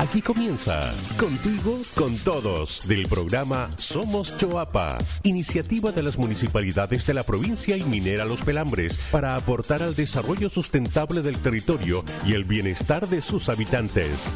Aquí comienza Contigo con Todos del programa Somos Choapa, iniciativa de las municipalidades de la provincia y minera Los Pelambres para aportar al desarrollo sustentable del territorio y el bienestar de sus habitantes.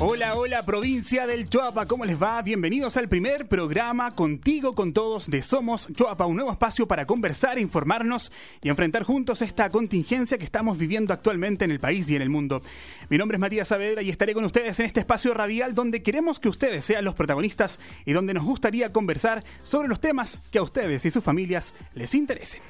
Hola, hola provincia del Choapa, ¿cómo les va? Bienvenidos al primer programa Contigo con Todos de Somos Choapa, un nuevo espacio para conversar, informarnos y enfrentar juntos esta contingencia que estamos viviendo actualmente en el país y en el mundo. Mi nombre es Matías Saavedra y estaré con ustedes en este espacio radial donde queremos que ustedes sean los protagonistas y donde nos gustaría conversar sobre los temas que a ustedes y sus familias les interesen.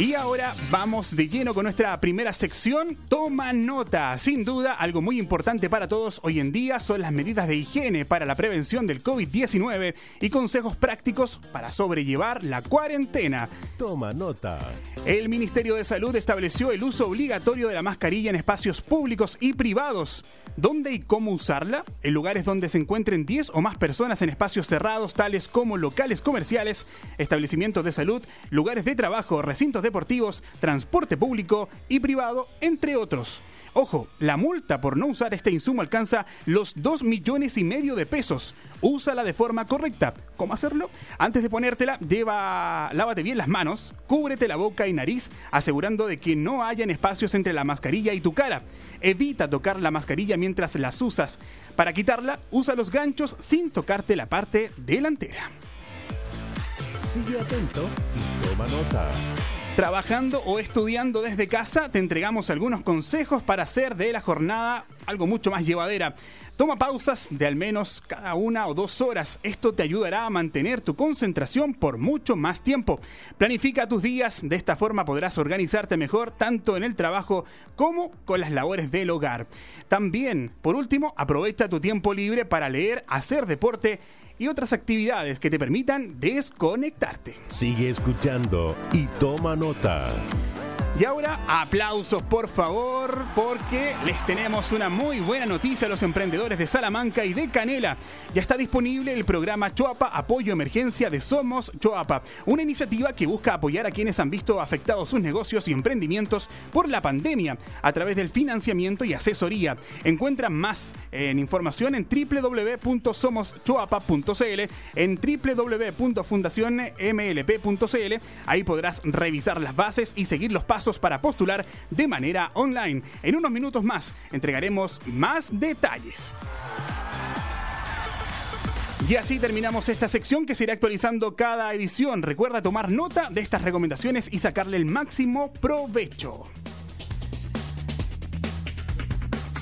Y ahora vamos de lleno con nuestra primera sección, Toma Nota. Sin duda, algo muy importante para todos hoy en día son las medidas de higiene para la prevención del COVID-19 y consejos prácticos para sobrellevar la cuarentena. Toma nota. El Ministerio de Salud estableció el uso obligatorio de la mascarilla en espacios públicos y privados. ¿Dónde y cómo usarla? En lugares donde se encuentren 10 o más personas en espacios cerrados, tales como locales comerciales, establecimientos de salud, lugares de trabajo, recintos deportivos, transporte público y privado, entre otros. Ojo, la multa por no usar este insumo alcanza los 2 millones y medio de pesos. Úsala de forma correcta. ¿Cómo hacerlo? Antes de ponértela, lleva, lávate bien las manos, cúbrete la boca y nariz, asegurando de que no hayan espacios entre la mascarilla y tu cara. Evita tocar la mascarilla mientras las usas. Para quitarla, usa los ganchos sin tocarte la parte delantera. Sigue atento y toma nota. Trabajando o estudiando desde casa, te entregamos algunos consejos para hacer de la jornada algo mucho más llevadera. Toma pausas de al menos cada una o dos horas. Esto te ayudará a mantener tu concentración por mucho más tiempo. Planifica tus días. De esta forma podrás organizarte mejor tanto en el trabajo como con las labores del hogar. También, por último, aprovecha tu tiempo libre para leer, hacer deporte y otras actividades que te permitan desconectarte. Sigue escuchando y toma nota. Y ahora, aplausos por favor, porque les tenemos una muy buena noticia a los emprendedores de Salamanca y de Canela. Ya está disponible el programa Choapa Apoyo Emergencia de Somos Choapa, una iniciativa que busca apoyar a quienes han visto afectados sus negocios y emprendimientos por la pandemia a través del financiamiento y asesoría. Encuentran más en información en www.somoschoapa.cl, en www.fundacionmlp.cl. Ahí podrás revisar las bases y seguir los pasos para postular de manera online. En unos minutos más entregaremos más detalles. Y así terminamos esta sección que se irá actualizando cada edición. Recuerda tomar nota de estas recomendaciones y sacarle el máximo provecho.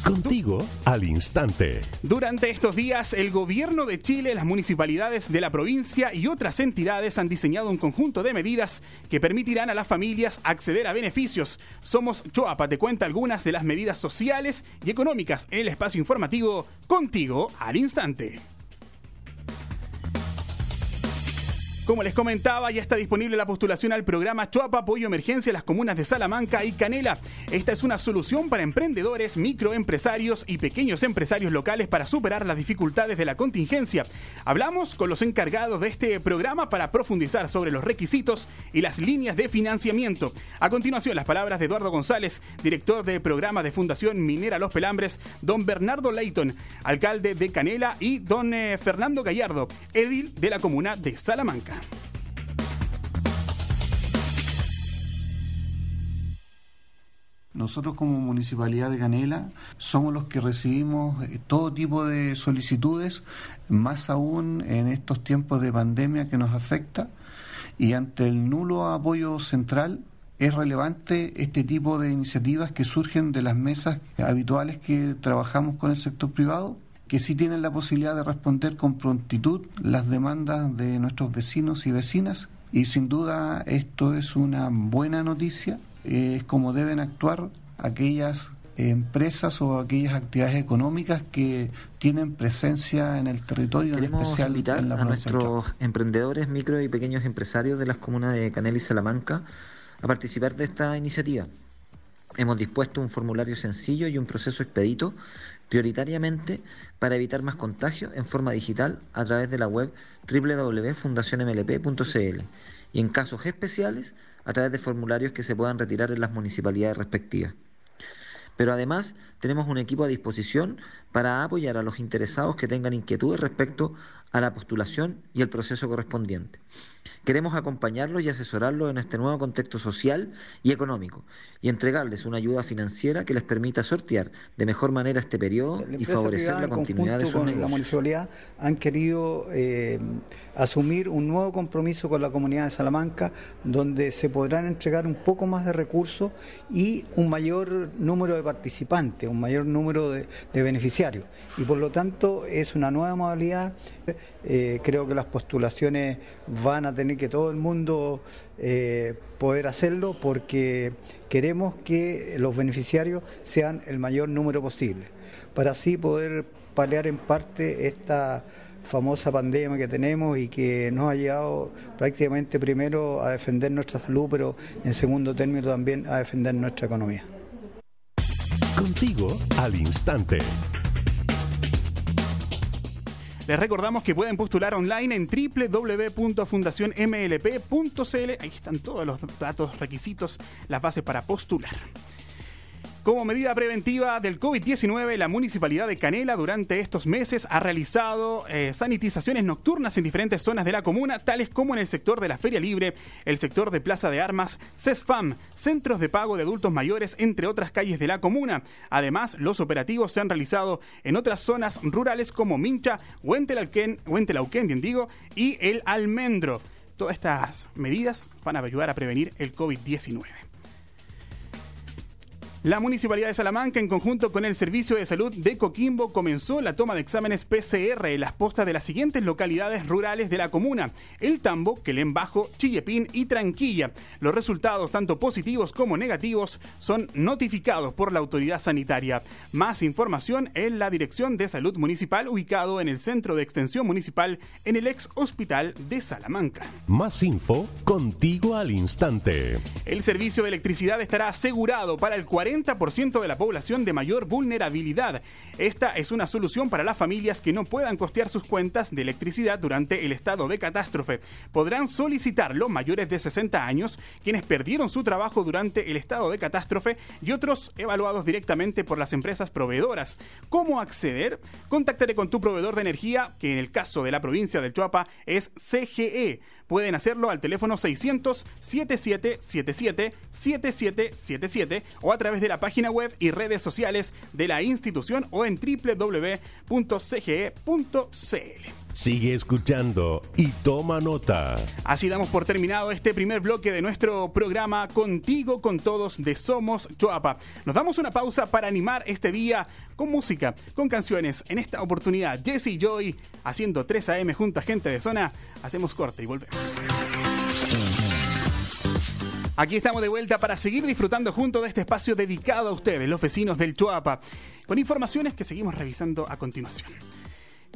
Contigo al instante. Durante estos días, el gobierno de Chile, las municipalidades de la provincia y otras entidades han diseñado un conjunto de medidas que permitirán a las familias acceder a beneficios. Somos Choapa, te cuenta algunas de las medidas sociales y económicas en el espacio informativo Contigo al instante. Como les comentaba, ya está disponible la postulación al programa Choapa Apoyo Emergencia en las comunas de Salamanca y Canela. Esta es una solución para emprendedores, microempresarios y pequeños empresarios locales para superar las dificultades de la contingencia. Hablamos con los encargados de este programa para profundizar sobre los requisitos y las líneas de financiamiento. A continuación, las palabras de Eduardo González, director de programa de Fundación Minera Los Pelambres, don Bernardo Leighton, alcalde de Canela, y don eh, Fernando Gallardo, edil de la comuna de Salamanca. Nosotros como Municipalidad de Canela somos los que recibimos eh, todo tipo de solicitudes, más aún en estos tiempos de pandemia que nos afecta, y ante el nulo apoyo central es relevante este tipo de iniciativas que surgen de las mesas habituales que trabajamos con el sector privado, que sí tienen la posibilidad de responder con prontitud las demandas de nuestros vecinos y vecinas, y sin duda esto es una buena noticia. Es como deben actuar aquellas empresas o aquellas actividades económicas que tienen presencia en el territorio, en especial en la a nuestros emprendedores, micro y pequeños empresarios de las comunas de Canel y Salamanca a participar de esta iniciativa. Hemos dispuesto un formulario sencillo y un proceso expedito, prioritariamente para evitar más contagios en forma digital a través de la web www.fundacionmlp.cl y en casos especiales a través de formularios que se puedan retirar en las municipalidades respectivas. Pero además tenemos un equipo a disposición para apoyar a los interesados que tengan inquietudes respecto a la postulación y el proceso correspondiente. Queremos acompañarlos y asesorarlos en este nuevo contexto social y económico y entregarles una ayuda financiera que les permita sortear de mejor manera este periodo y favorecer la continuidad de sus con La municipalidad han querido eh, asumir un nuevo compromiso con la comunidad de Salamanca donde se podrán entregar un poco más de recursos y un mayor número de participantes, un mayor número de, de beneficiarios. Y por lo tanto es una nueva modalidad eh, creo que las postulaciones van a tener que todo el mundo eh, poder hacerlo porque queremos que los beneficiarios sean el mayor número posible, para así poder paliar en parte esta famosa pandemia que tenemos y que nos ha llevado prácticamente primero a defender nuestra salud, pero en segundo término también a defender nuestra economía. Contigo al instante. Les recordamos que pueden postular online en www.fundacionmlp.cl. Ahí están todos los datos, requisitos, las bases para postular. Como medida preventiva del COVID-19, la Municipalidad de Canela durante estos meses ha realizado eh, sanitizaciones nocturnas en diferentes zonas de la comuna, tales como en el sector de la Feria Libre, el sector de Plaza de Armas, CESFAM, centros de pago de adultos mayores, entre otras calles de la comuna. Además, los operativos se han realizado en otras zonas rurales como Mincha, Huentelauquén, bien digo, y El Almendro. Todas estas medidas van a ayudar a prevenir el COVID-19. La Municipalidad de Salamanca, en conjunto con el Servicio de Salud de Coquimbo, comenzó la toma de exámenes PCR en las postas de las siguientes localidades rurales de la comuna: El Tambo, Quelén Bajo, Chillepín y Tranquilla. Los resultados, tanto positivos como negativos, son notificados por la autoridad sanitaria. Más información en la Dirección de Salud Municipal, ubicado en el Centro de Extensión Municipal en el ex Hospital de Salamanca. Más info contigo al instante. El servicio de electricidad estará asegurado para el 40 40% de la población de mayor vulnerabilidad. Esta es una solución para las familias que no puedan costear sus cuentas de electricidad durante el estado de catástrofe. Podrán solicitar los mayores de 60 años, quienes perdieron su trabajo durante el estado de catástrofe y otros evaluados directamente por las empresas proveedoras. ¿Cómo acceder? Contactaré con tu proveedor de energía, que en el caso de la provincia del Chuapa es CGE pueden hacerlo al teléfono 600 7777 7777 o a través de la página web y redes sociales de la institución o en www.cge.cl. Sigue escuchando y toma nota. Así damos por terminado este primer bloque de nuestro programa Contigo con Todos de Somos Choapa. Nos damos una pausa para animar este día con música, con canciones. En esta oportunidad, Jesse y Joy haciendo 3 AM junto a gente de zona. Hacemos corte y volvemos. Aquí estamos de vuelta para seguir disfrutando junto de este espacio dedicado a ustedes, los vecinos del Chuapa, con informaciones que seguimos revisando a continuación.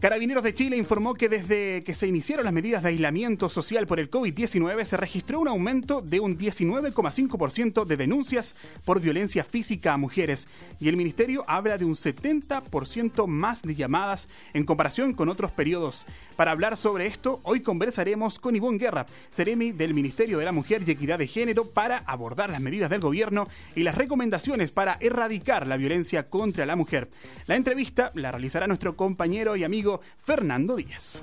Carabineros de Chile informó que desde que se iniciaron las medidas de aislamiento social por el COVID-19 se registró un aumento de un 19,5% de denuncias por violencia física a mujeres y el ministerio habla de un 70% más de llamadas en comparación con otros periodos. Para hablar sobre esto, hoy conversaremos con Ivonne Guerra, Ceremi del Ministerio de la Mujer y Equidad de Género, para abordar las medidas del gobierno y las recomendaciones para erradicar la violencia contra la mujer. La entrevista la realizará nuestro compañero y amigo Fernando Díaz.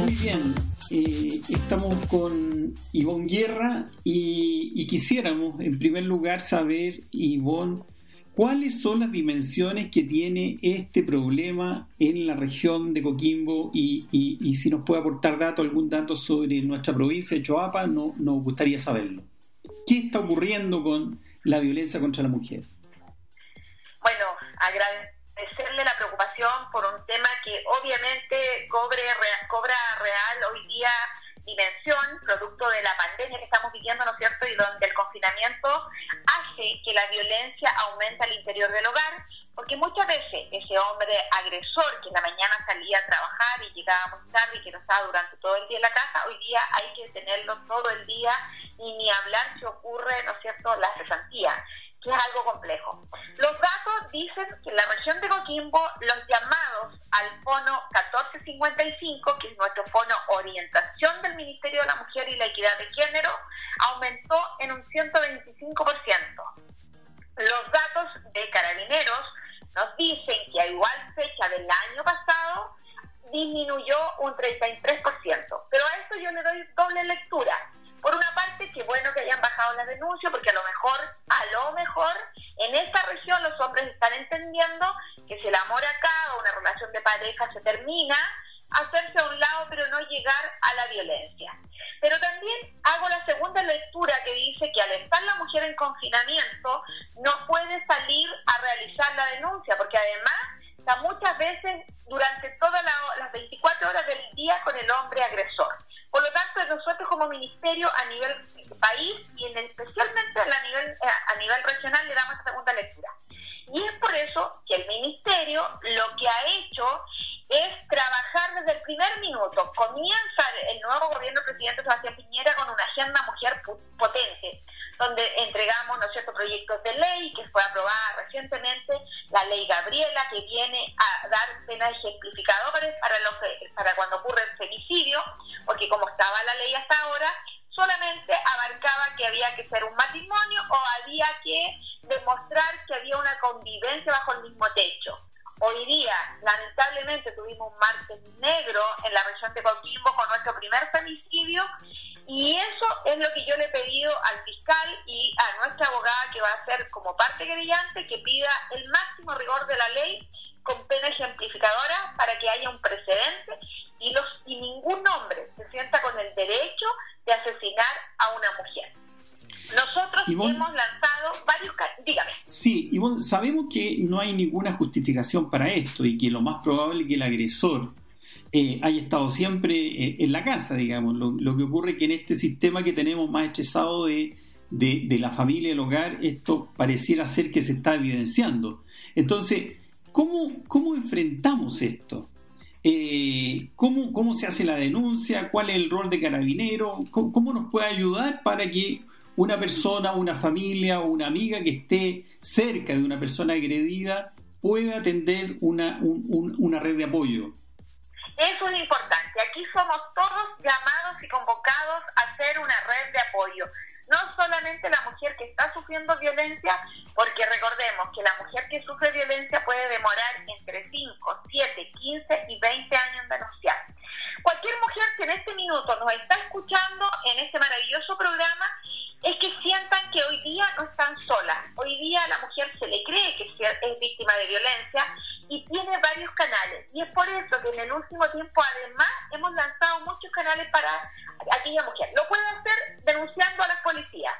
Muy bien, eh, estamos con Ivonne Guerra y, y, quisiéramos en primer lugar saber, Ivonne, cuáles son las dimensiones que tiene este problema en la región de Coquimbo y, y, si nos puede aportar dato, algún dato sobre nuestra provincia de Choapa, no, nos gustaría saberlo. ¿Qué está ocurriendo con la violencia contra la mujer? Bueno, agradecer agradecerle la preocupación por un tema que obviamente cobre, cobra real hoy día dimensión, producto de la pandemia que estamos viviendo, ¿no es cierto? Y donde el confinamiento hace que la violencia aumente al interior del hogar, porque muchas veces ese hombre agresor que en la mañana salía a trabajar y llegaba muy tarde y que no estaba durante todo el día en la casa, hoy día hay que tenerlo todo el día y ni hablar si ocurre, ¿no es cierto?, la cesantía. Que es algo complejo. Los datos dicen que en la región de Coquimbo los llamados al fono 1455, que es nuestro fono orientación del Ministerio de la Mujer y la Equidad de Género, aumentó en un 125%. Los datos de carabineros nos dicen que a igual fecha del año pasado disminuyó un 33%. Pero a esto yo le doy doble lectura. Por una parte, qué bueno que hayan bajado las denuncias, porque a lo mejor, a lo mejor, en esta región los hombres están entendiendo que si el amor acaba, una relación de pareja se termina, hacerse a un lado, pero no llegar a la violencia. Pero también hago la segunda lectura que dice que al estar la mujer en confinamiento, no puede salir a realizar la denuncia, porque además está muchas veces durante todas las 24 horas del día con el hombre agresor. Por lo tanto, nosotros como ministerio a nivel país y en especialmente a nivel, eh, a nivel regional le damos segunda lectura. Y es por eso que el ministerio lo que ha hecho es trabajar desde el primer minuto. Comienza el nuevo gobierno del presidente Sebastián Piñera con una agenda mujer potente, donde entregamos ¿no cierto? proyectos de ley que fue aprobada recientemente, la ley Gabriela, que viene a dar penas ejemplificadores para, los, para cuando ocurre el femicidio, porque como estaba la ley hasta ahora, solamente abarcaba que había que ser un matrimonio o había que demostrar que había una convivencia bajo el mismo techo. Hoy día, lamentablemente, tuvimos un martes negro en la región de Coquimbo con nuestro primer femicidio y eso es lo que yo le he pedido al fiscal y a nuestra abogada que va a ser como parte brillante que pida el máximo rigor de la ley con pena ejemplificadora para que haya un precedente y, los, y ningún hombre se sienta con el derecho de asesinar a una mujer. Nosotros hemos lanzado varios... Dígame. Sí, Ivonne, sabemos que no hay ninguna justificación para esto y que lo más probable es que el agresor eh, haya estado siempre eh, en la casa, digamos. Lo, que ocurre es que en este sistema que tenemos más estresado de, de, la familia, el hogar, esto pareciera ser que se está evidenciando. Entonces, ¿cómo, cómo enfrentamos esto? Eh, ¿cómo, ¿Cómo se hace la denuncia? ¿Cuál es el rol de carabinero? ¿Cómo, nos puede ayudar para que una persona, una familia o una amiga que esté cerca de una persona agredida pueda atender una, una red de apoyo. Eso es importante. Aquí somos todos llamados y convocados a hacer una red de apoyo. No solamente la mujer que está sufriendo violencia, porque recordemos que la mujer que sufre violencia puede demorar entre 5, 7, 15 y 20 años en denunciar. Cualquier mujer que en este minuto nos está escuchando en este maravilloso programa es que sientan que hoy día no están solas. Hoy día a la mujer se le cree que es víctima de violencia y tiene varios canales. Y es por eso que en el último tiempo además hemos lanzado muchos canales para aquella mujer. Lo puede hacer denunciando a las policías.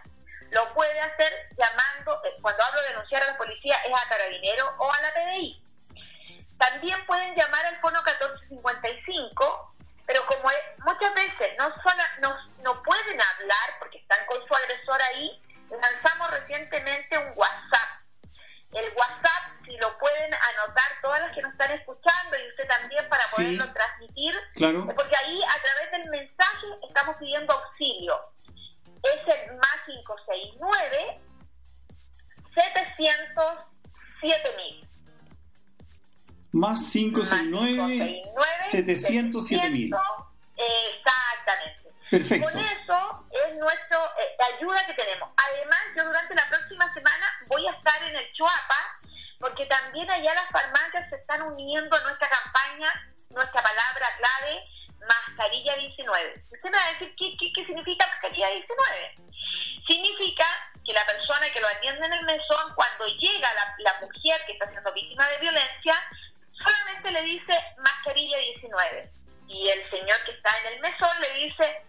Lo puede hacer llamando, eh, cuando hablo de denunciar a la policía es a Carabinero o a la PDI. También pueden llamar 707 mil. Exactamente. Perfecto. Con eso es nuestra eh, ayuda que tenemos. Además, yo durante la próxima semana voy a estar en el Chuapa, porque también allá las farmacias se están uniendo a nuestra campaña, nuestra palabra clave, mascarilla 19. Usted me va a decir, ¿qué, qué, significa mascarilla 19? Significa que la persona que lo atiende en el mesón, cuando llega la, la mujer que está siendo víctima de violencia, le dice mascarilla 19. Y el señor que está en el mesón le dice,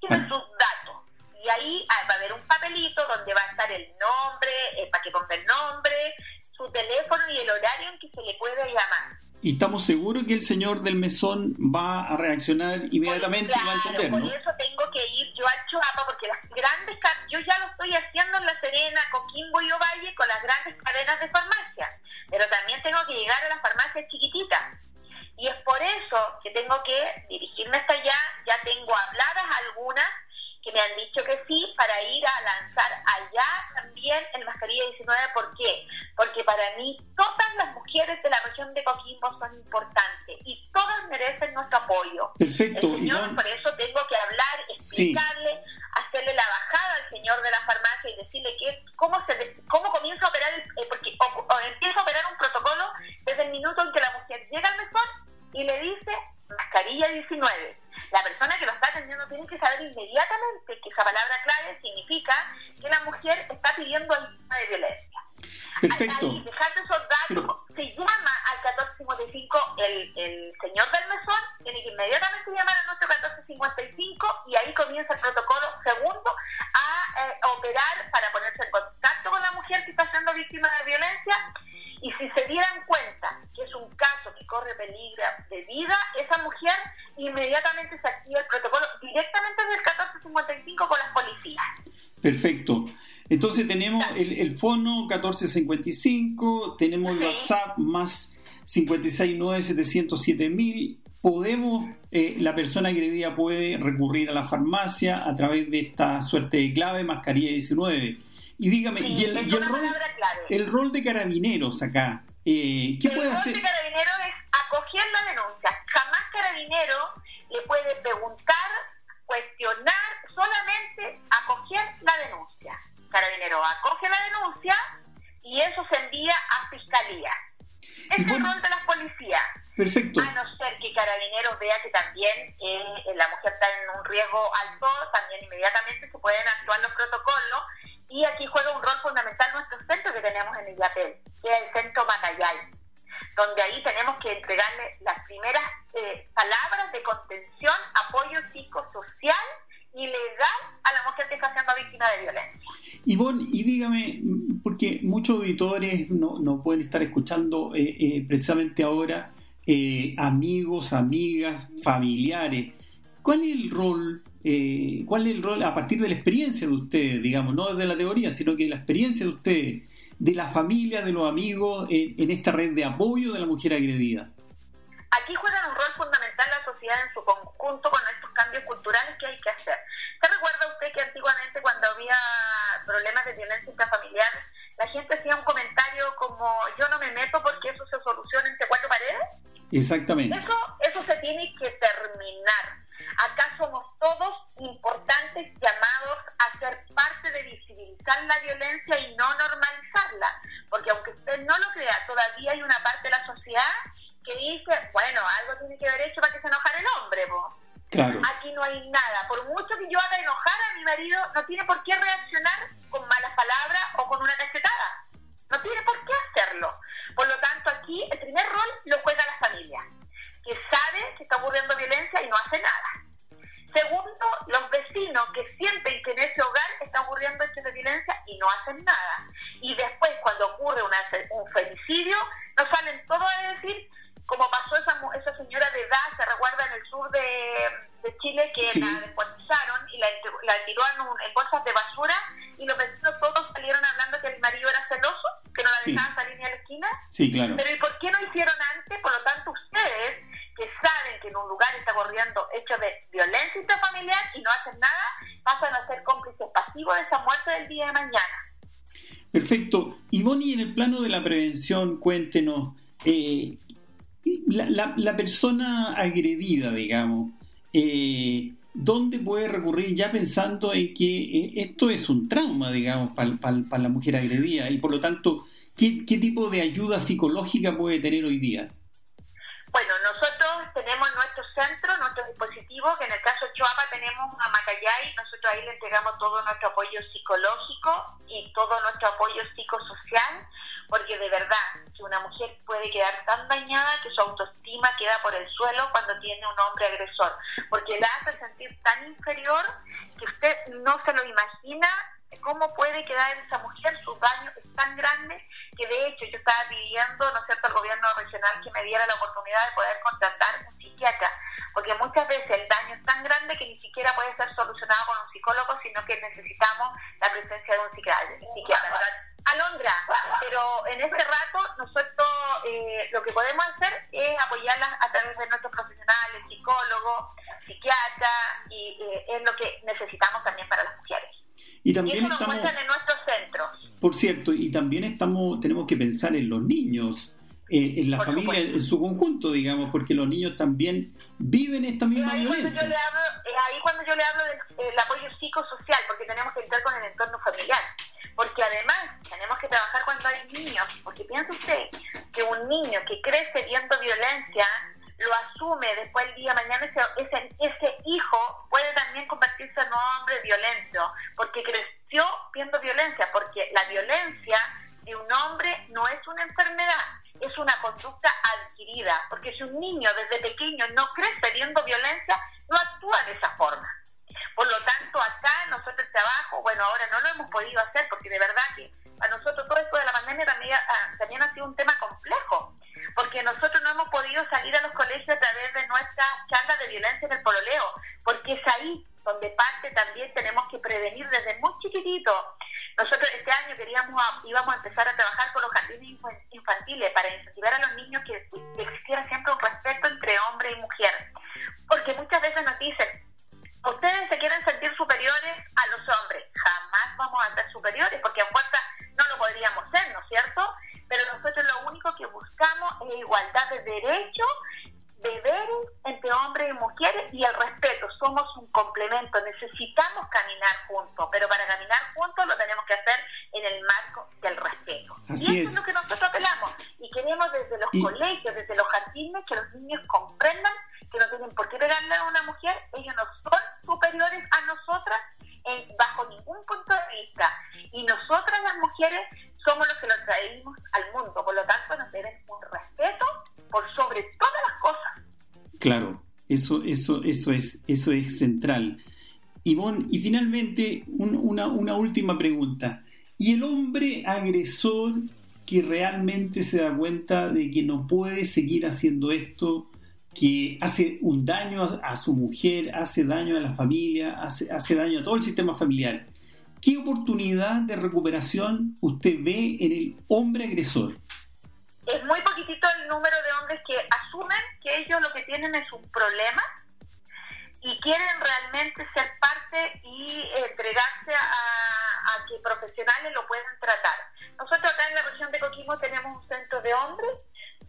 tiene sus datos. Y ahí ah, va a haber un papelito donde va a estar el nombre, eh, para que ponga el nombre, su teléfono y el horario en que se le puede llamar y estamos seguros que el señor del mesón va a reaccionar inmediatamente y va a entender, ¿no? Por eso tengo que ir yo al Chuapa, porque las grandes, yo ya lo estoy haciendo en La Serena, Coquimbo y Ovalle con las grandes cadenas de farmacia, pero también tengo que llegar a las farmacias chiquititas. Y es por eso que tengo que dirigirme hasta allá, ya tengo habladas algunas que me han dicho que sí para ir a lanzar allá también el Mascarilla 19. ¿Por qué? Porque para mí todas las mujeres de la región de Coquimbo son importantes y todas merecen nuestro apoyo. Perfecto. El señor, por eso tengo que hablar, explicarle, hacerle la bajada al señor de la farmacia y decirle que cómo se cómo comienza a operar, el, eh, porque o, empieza a operar un protocolo desde el minuto en que la mujer llega al mesón y le dice mascarilla 19 está atendiendo tiene que saber inmediatamente que esa palabra clave significa que la mujer está pidiendo ayuda de violencia. Perfecto. El, el fono 1455, tenemos el WhatsApp más 569-707.000. Podemos, eh, la persona agredida puede recurrir a la farmacia a través de esta suerte de clave, mascarilla 19. Y dígame, y el, rol, el, rol, de carabineros acá, eh, ¿qué puede hacer? El rol de carabineros es acoger la denuncia. Jamás carabinero le puede preguntar, cuestionar, solamente acoger la denuncia. Carabinero acoge la denuncia y eso se envía a fiscalía. Es el rol de las policías. Perfecto. A no ser que Carabineros vea que también eh, la mujer está en un riesgo alto, también inmediatamente se pueden actuar los protocolos y aquí juega un rol fundamental nuestro centro que tenemos en Illapel, que es el centro Macayay, donde ahí tenemos que entregarle las primeras eh, palabras de contención, apoyo psicosocial y legal a la mujer que está siendo víctima de violencia. Ivonne, y dígame, porque muchos auditores no, no pueden estar escuchando eh, eh, precisamente ahora, amigos, amigas, familiares, ¿cuál es el rol eh, ¿cuál es el rol a partir de la experiencia de ustedes, digamos, no desde la teoría, sino que la experiencia de ustedes, de la familia, de los amigos, en esta red de apoyo de la mujer agredida? Aquí juega un rol fundamental la sociedad en su conjunto con estos cambios culturales que hay que hacer. ¿Se recuerda usted que antiguamente cuando había problemas de violencia intrafamiliar, la gente hacía un comentario como yo no me meto porque eso se soluciona entre cuatro paredes? Exactamente. Eso, eso se tiene que terminar Acá somos todos importantes llamados a ser parte de visibilizar la violencia y no normalizarla, porque aunque usted no lo crea, todavía hay una parte de la sociedad que dice, bueno, algo tiene que haber hecho para que se enojara el hombre, Aquí no hay nada. Por mucho que yo haga enojar a mi marido, no tiene por qué reaccionar con malas palabras o con una cachetada. No tiene por qué hacerlo. Por lo tanto, aquí el primer rol lo juega la familia que sabe que está ocurriendo violencia y no hace nada. Segundo, los vecinos que sienten que en ese hogar está ocurriendo hechos de violencia y no hacen nada. Y después, cuando ocurre un femicidio, nos salen todos a decir, como pasó esa, esa señora de edad, se recuerda en el sur de, Chile, que la descuartizaron y la, la tiró en, en, bolsas de basura y los vecinos todos salieron hablando que el marido era celoso, que no la dejaban salir ni a la esquina. Sí, claro. Pero ¿y por qué no hicieron antes? Por lo tanto, ustedes que saben que en un lugar está ocurriendo hechos de violencia intrafamiliar y no hacen nada, pasan a ser cómplices pasivos de esa muerte del día de mañana. Perfecto. Y Bonnie, en el plano de la prevención, cuéntenos, eh, la, la, persona agredida, digamos, eh, ¿dónde puede recurrir ya pensando en que eh, esto es un trauma, digamos, para la mujer agredida? Y por lo tanto, ¿qué, ¿qué tipo de ayuda psicológica puede tener hoy día? Bueno, nosotros tenemos nuestro centro, nuestro que en el caso de Choapa tenemos a Macayay, nosotros ahí le entregamos todo nuestro apoyo psicológico y todo nuestro apoyo psicosocial, porque de verdad que una mujer puede quedar tan dañada que su autoestima queda por el suelo cuando tiene un hombre agresor, porque la hace sentir tan inferior que usted no se lo imagina cómo puede quedar esa mujer, su daño es tan grande que de hecho yo estaba pidiendo, ¿no es cierto?, al gobierno regional que me diera la oportunidad de poder contratar un psiquiatra, porque muchas veces el daño es tan grande que ni siquiera puede ser solucionado con un psicólogo, sino que necesitamos la presencia de un psiquiatra. Alondra, pero en este rato nosotros eh, lo que podemos hacer es apoyarlas a través de nuestros profesionales, psicólogos, psiquiatras, y eh, es lo que necesitamos también Y también eso estamos, en nuestros centros. Por cierto, y también estamos, tenemos que pensar en los niños, eh, en la familia en su conjunto, digamos, porque los niños también viven esta misma ahí violencia. Cuando yo le hablo, ahí cuando yo le hablo del apoyo psicosocial, porque tenemos que entrar con el entorno familiar. Porque además tenemos que trabajar cuando hay niños, porque piensa usted que un niño que crece viendo violencia lo asume después el día mañana, ese, ese, ese hijo puede también convertirse en un hombre violento, porque creció viendo violencia, porque la violencia de un hombre no es una enfermedad, es una conducta adquirida, porque si un niño desde pequeño no crece viendo violencia, no actúa de esa forma. Por lo tanto, acá nosotros el trabajo, bueno, ahora no lo hemos podido hacer porque de verdad que a nosotros todo esto de la pandemia también, ah, ha sido un tema complejo, porque nosotros no hemos podido salir a los colegios a través de nuestras charlas de violencia en el pololeo, porque es ahí donde parte también tenemos que prevenir desde muy chiquitito. Nosotros este año queríamos íbamos a empezar a trabajar con los jardines infantiles para incentivar a los niños que existiera siempre un respeto entre hombre y mujer. Porque muchas veces nos dicen, ustedes se quieren sentir superiores a los hombres. Jamás vamos a ser superiores porque a fuerza no lo podríamos ser, ¿no es cierto? Pero nosotros lo único que buscamos es igualdad de derechos, deberes entre hombres y mujeres y el respeto. Somos un complemento, necesitamos caminar juntos, pero para caminar juntos lo tenemos que hacer en el marco del respeto. y eso es. lo que nosotros apelamos. Y queremos desde los colegios, desde los jardines, que los niños comprendan que no tienen por qué pegarle a una mujer, ellos no son superiores a nosotras bajo ningún punto de vista. Y nosotras las mujeres somos los que los traemos al mundo, por lo tanto nos deben un respeto por sobre todas las cosas. Claro, eso, eso, eso es, eso es central. Ivonne, y finalmente una, una última pregunta. ¿Y el hombre agresor que realmente se da cuenta de que no puede seguir haciendo esto que hace un daño a, su mujer, hace daño a la familia, hace, hace daño a todo el sistema familiar. ¿Qué oportunidad de recuperación usted ve en el hombre agresor? Es muy poquitito el número de hombres que asumen que ellos lo que tienen es un problema y quieren realmente ser parte y entregarse a, a que profesionales lo puedan tratar. Nosotros acá en la región de Coquimbo tenemos un centro de hombres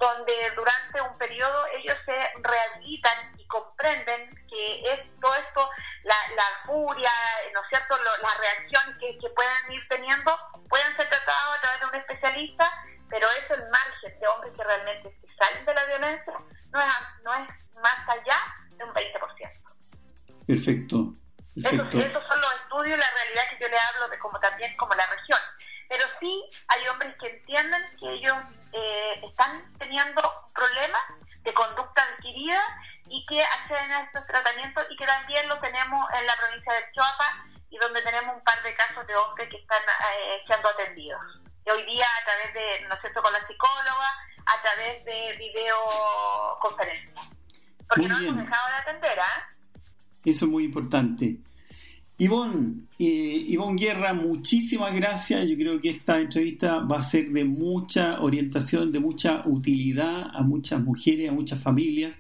donde durante un periodo ellos se rehabilitan y comprenden que es todo esto, la, la furia, ¿no es cierto?, las reacciones que, que puedan ir teniendo, pueden ser tratados a través de un especialista, pero eso el margen de hombres que realmente se salen de la violencia no es, no es más allá de un 20%. Perfecto. Perfecto. Esos, son los estudios, la realidad que yo le hablo de como también como la región. Pero sí hay hombres que entienden que ellos eh, están teniendo problemas de conducta adquirida y que acceden a estos tratamientos y que también lo tenemos en la provincia del Choapa y donde tenemos un par de casos de hombres que están eh, siendo atendidos. Y hoy día a través de, no sé, con la psicóloga, a través de videoconferencia. Porque no hemos dejado de atender, ¿ah? Eso es muy importante. Ivonne, eh, Guerra, muchísimas gracias. Yo creo que esta entrevista va a ser de mucha orientación, de mucha utilidad a muchas mujeres, a muchas familias,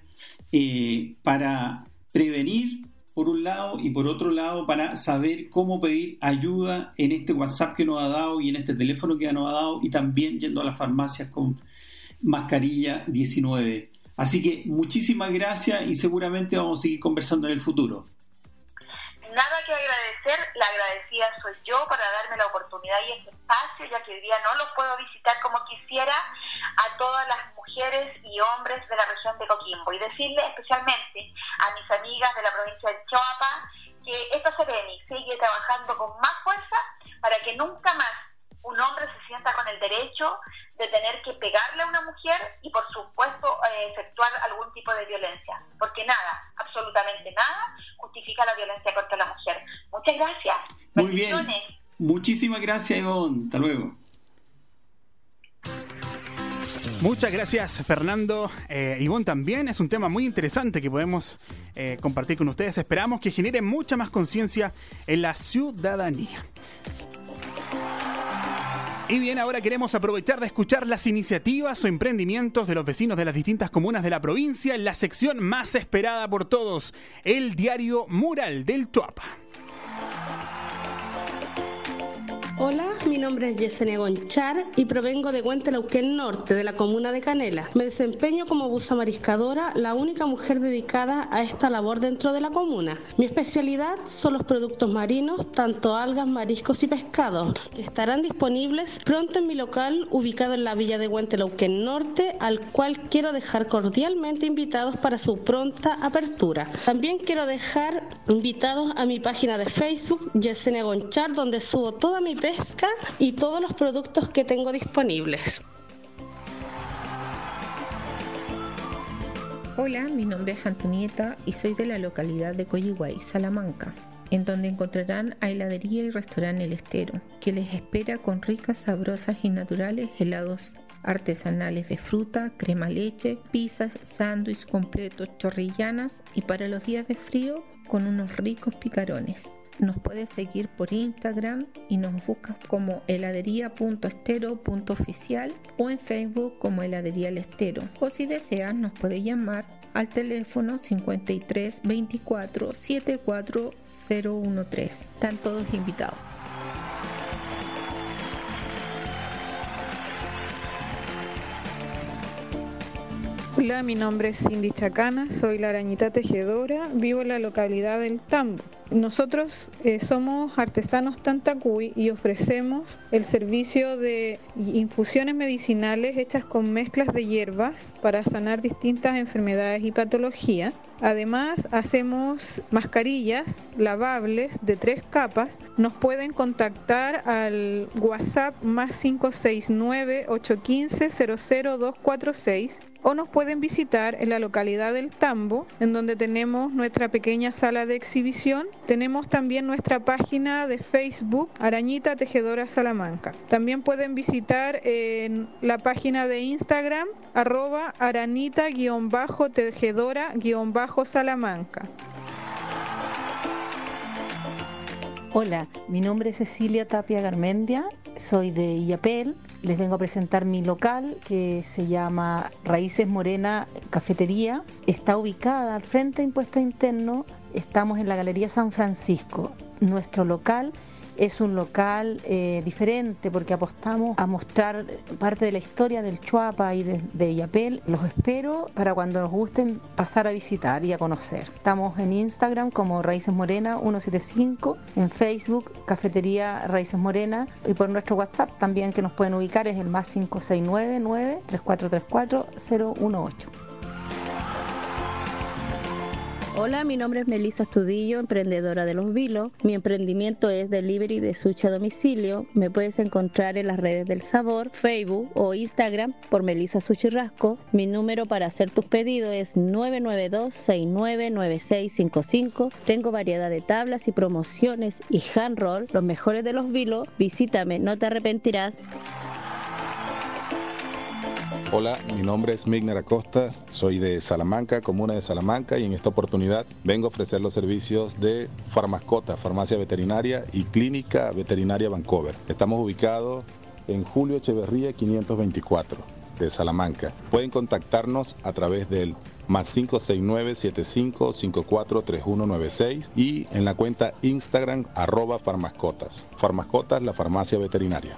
eh, para prevenir, por un lado, y por otro lado, para saber cómo pedir ayuda en este WhatsApp que nos ha dado y en este teléfono que nos ha dado, y también yendo a las farmacias con mascarilla 19. Así que muchísimas gracias y seguramente vamos a seguir conversando en el futuro soy yo para darme la oportunidad y este espacio, ya que hoy día no los puedo visitar como quisiera a todas las mujeres y hombres de la región de Coquimbo. Y decirle especialmente a mis amigas de la provincia de Choapa que esta Sereni sigue trabajando con más fuerza para que nunca más un hombre se sienta con el derecho de tener que pegarle a una mujer y por supuesto eh, efectuar algún tipo de violencia, porque nada, absolutamente nada, justifica la violencia contra la mujer. Muchas gracias. Muy bien. Muchísimas gracias, Ivonne. Hasta luego. Muchas gracias, Fernando. Eh, Ivonne también es un tema muy interesante que podemos eh, compartir con ustedes. Esperamos que genere mucha más conciencia en la ciudadanía. Y bien, ahora queremos aprovechar de escuchar las iniciativas o emprendimientos de los vecinos de las distintas comunas de la provincia en la sección más esperada por todos, el diario Mural del Tuapa. Mi nombre es Yesenia Gonchar y provengo de Huentelauquén Norte, de la comuna de Canela. Me desempeño como buza mariscadora, la única mujer dedicada a esta labor dentro de la comuna. Mi especialidad son los productos marinos, tanto algas, mariscos y pescados, que estarán disponibles pronto en mi local ubicado en la villa de Huentelauquén Norte, al cual quiero dejar cordialmente invitados para su pronta apertura. También quiero dejar invitados a mi página de Facebook, Yesenia Gonchar, donde subo toda mi pesca y todos los productos que tengo disponibles. Hola, mi nombre es Antonieta y soy de la localidad de Coyihuay, Salamanca, en donde encontrarán a heladería y restaurante El Estero, que les espera con ricas, sabrosas y naturales helados artesanales de fruta, crema leche, pizzas, sándwiches completos, chorrillanas y para los días de frío con unos ricos picarones. Nos puedes seguir por Instagram y nos buscas como heladería.estero.oficial o en Facebook como heladería El Estero. O si deseas, nos puedes llamar al teléfono 53 24 74013. Están todos invitados. Hola, mi nombre es Cindy Chacana, soy la arañita tejedora, vivo en la localidad del Tambo. Nosotros eh, somos artesanos Tantacuy y ofrecemos el servicio de infusiones medicinales hechas con mezclas de hierbas para sanar distintas enfermedades y patologías. Además, hacemos mascarillas lavables de tres capas. Nos pueden contactar al WhatsApp más 569 815 00246 o nos pueden visitar en la localidad del Tambo, en donde tenemos nuestra pequeña sala de exhibición. Tenemos también nuestra página de Facebook, Arañita Tejedora Salamanca. También pueden visitar en la página de Instagram, arroba aranita-tejedora-salamanca. Hola, mi nombre es Cecilia Tapia Garmendia, soy de Illapel les vengo a presentar mi local que se llama Raíces Morena Cafetería. Está ubicada al frente de Impuesto Interno. Estamos en la Galería San Francisco. Nuestro local es un local eh, diferente porque apostamos a mostrar parte de la historia del Chuapa y de, de. Los espero para cuando nos gusten pasar a visitar y a conocer. Estamos en Instagram como Raíces Morena 175, en Facebook Cafetería Raíces Morena y por nuestro WhatsApp también que nos pueden ubicar es el más 5699 3434 018. Hola, mi nombre es Melissa Estudillo, emprendedora de Los Vilos. Mi emprendimiento es delivery de sushi a domicilio. Me puedes encontrar en las redes del sabor, Facebook o Instagram por Melissa Sushi Rasco. Mi número para hacer tus pedidos es 992-699655. Tengo variedad de tablas y promociones y hand roll, los mejores de Los Vilos. Visítame, no te arrepentirás. Hola, mi nombre es Migner Acosta, soy de Salamanca, comuna de Salamanca, y en esta oportunidad vengo a ofrecer los servicios de Farmascota, farmacia veterinaria y clínica veterinaria Vancouver. Estamos ubicados en Julio Echeverría 524 de Salamanca. Pueden contactarnos a través del más 569-7554-3196 y en la cuenta Instagram arroba farmascotas. Farmascotas, la farmacia veterinaria.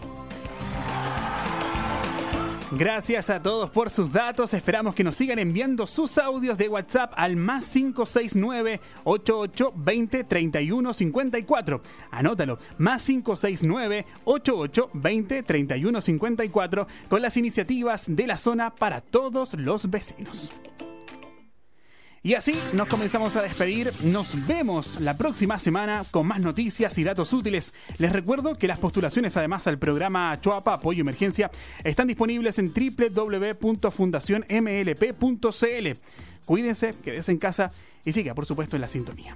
Gracias a todos por sus datos. Esperamos que nos sigan enviando sus audios de WhatsApp al más 569 8820 3154. Anótalo, más 569 8820 3154 con las iniciativas de la zona para todos los vecinos. Y así nos comenzamos a despedir. Nos vemos la próxima semana con más noticias y datos útiles. Les recuerdo que las postulaciones además al programa Choapa Apoyo Emergencia están disponibles en www.fundacionmlp.cl. Cuídense, quédense en casa y siga por supuesto en la sintonía.